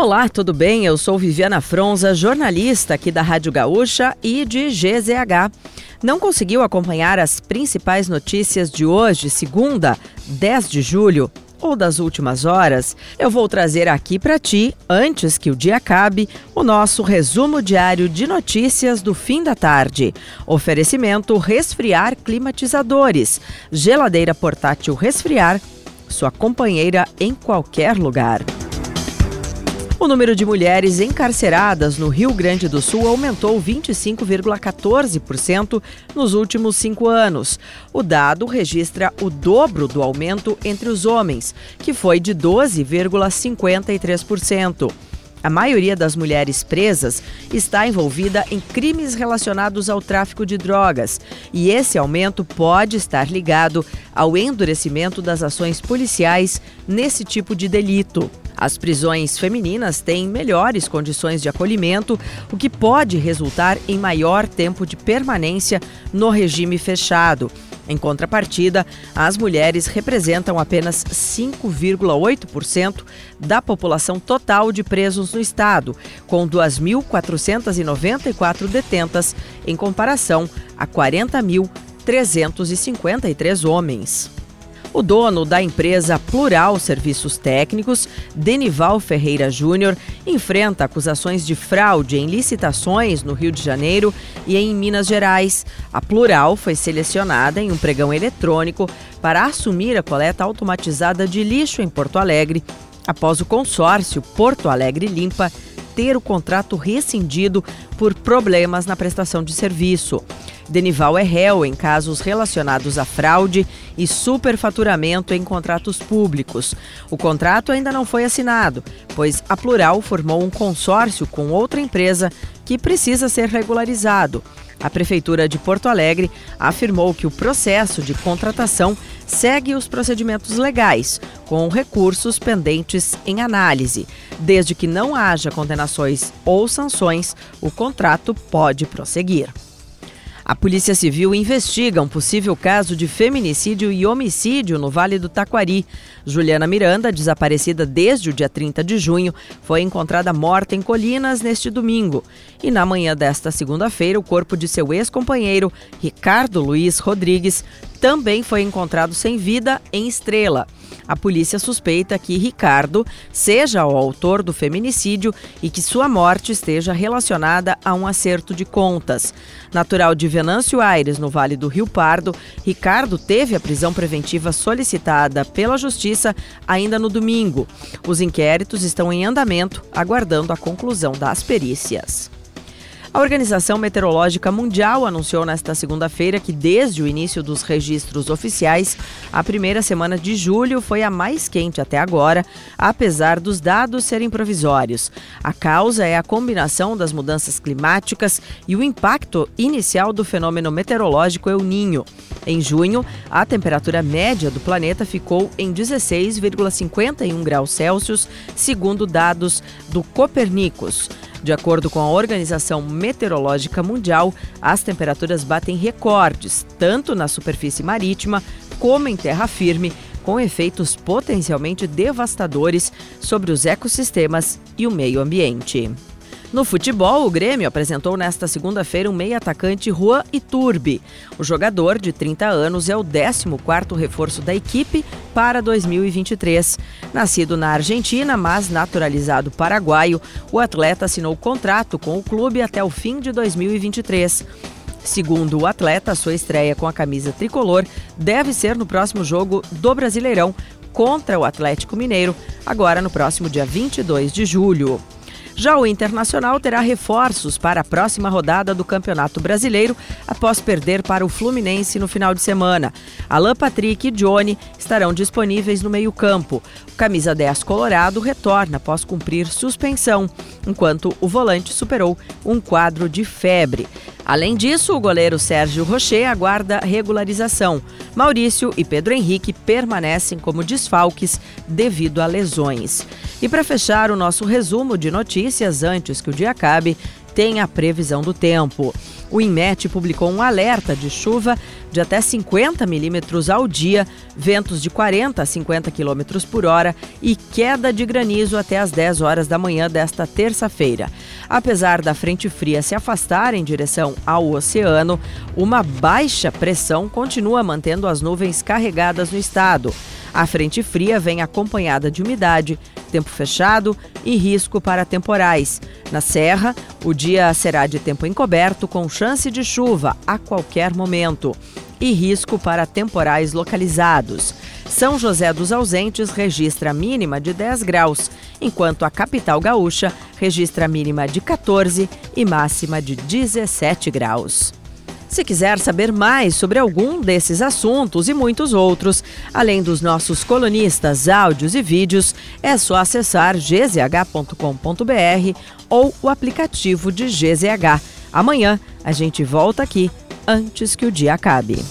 Olá, tudo bem? Eu sou Viviana Fronza, jornalista aqui da Rádio Gaúcha e de GZH. Não conseguiu acompanhar as principais notícias de hoje, segunda, 10 de julho? ou das últimas horas, eu vou trazer aqui para ti, antes que o dia acabe, o nosso resumo diário de notícias do fim da tarde. Oferecimento Resfriar Climatizadores, geladeira portátil Resfriar, sua companheira em qualquer lugar. O número de mulheres encarceradas no Rio Grande do Sul aumentou 25,14% nos últimos cinco anos. O dado registra o dobro do aumento entre os homens, que foi de 12,53%. A maioria das mulheres presas está envolvida em crimes relacionados ao tráfico de drogas, e esse aumento pode estar ligado ao endurecimento das ações policiais nesse tipo de delito. As prisões femininas têm melhores condições de acolhimento, o que pode resultar em maior tempo de permanência no regime fechado. Em contrapartida, as mulheres representam apenas 5,8% da população total de presos no estado, com 2.494 detentas, em comparação a 40.353 homens. O dono da empresa Plural Serviços Técnicos, Denival Ferreira Júnior, enfrenta acusações de fraude em licitações no Rio de Janeiro e em Minas Gerais. A Plural foi selecionada em um pregão eletrônico para assumir a coleta automatizada de lixo em Porto Alegre, após o consórcio Porto Alegre Limpa ter o contrato rescindido por problemas na prestação de serviço. Denival é réu em casos relacionados a fraude e superfaturamento em contratos públicos. O contrato ainda não foi assinado, pois a Plural formou um consórcio com outra empresa que precisa ser regularizado. A Prefeitura de Porto Alegre afirmou que o processo de contratação segue os procedimentos legais, com recursos pendentes em análise. Desde que não haja condenações ou sanções, o contrato pode prosseguir. A Polícia Civil investiga um possível caso de feminicídio e homicídio no Vale do Taquari. Juliana Miranda, desaparecida desde o dia 30 de junho, foi encontrada morta em Colinas neste domingo. E na manhã desta segunda-feira, o corpo de seu ex-companheiro, Ricardo Luiz Rodrigues, também foi encontrado sem vida em Estrela. A polícia suspeita que Ricardo seja o autor do feminicídio e que sua morte esteja relacionada a um acerto de contas. Natural de Venâncio Aires, no Vale do Rio Pardo, Ricardo teve a prisão preventiva solicitada pela Justiça ainda no domingo. Os inquéritos estão em andamento, aguardando a conclusão das perícias. A Organização Meteorológica Mundial anunciou nesta segunda-feira que, desde o início dos registros oficiais, a primeira semana de julho foi a mais quente até agora, apesar dos dados serem provisórios. A causa é a combinação das mudanças climáticas e o impacto inicial do fenômeno meteorológico El Ninho. Em junho, a temperatura média do planeta ficou em 16,51 graus Celsius, segundo dados do Copernicus. De acordo com a Organização Meteorológica Mundial, as temperaturas batem recordes, tanto na superfície marítima como em terra firme, com efeitos potencialmente devastadores sobre os ecossistemas e o meio ambiente. No futebol, o Grêmio apresentou nesta segunda-feira um meio-atacante Juan Iturbe. O jogador, de 30 anos, é o 14º reforço da equipe para 2023. Nascido na Argentina, mas naturalizado paraguaio, o atleta assinou contrato com o clube até o fim de 2023. Segundo o atleta, sua estreia com a camisa tricolor deve ser no próximo jogo do Brasileirão contra o Atlético Mineiro, agora no próximo dia 22 de julho. Já o Internacional terá reforços para a próxima rodada do Campeonato Brasileiro após perder para o Fluminense no final de semana. Alan Patrick e Johnny estarão disponíveis no meio-campo. O camisa 10 Colorado retorna após cumprir suspensão, enquanto o volante superou um quadro de febre. Além disso, o goleiro Sérgio Rocher aguarda regularização. Maurício e Pedro Henrique permanecem como desfalques devido a lesões. E para fechar o nosso resumo de notícias antes que o dia acabe, tem a previsão do tempo. O INMET publicou um alerta de chuva de até 50 milímetros ao dia, ventos de 40 a 50 quilômetros por hora e queda de granizo até as 10 horas da manhã desta terça-feira. Apesar da frente fria se afastar em direção ao oceano, uma baixa pressão continua mantendo as nuvens carregadas no estado. A frente fria vem acompanhada de umidade, tempo fechado e risco para temporais. Na Serra, o dia será de tempo encoberto com chance de chuva a qualquer momento e risco para temporais localizados. São José dos Ausentes registra mínima de 10 graus, enquanto a capital gaúcha registra mínima de 14 e máxima de 17 graus. Se quiser saber mais sobre algum desses assuntos e muitos outros, além dos nossos colunistas, áudios e vídeos, é só acessar gzh.com.br ou o aplicativo de GZH. Amanhã a gente volta aqui antes que o dia acabe.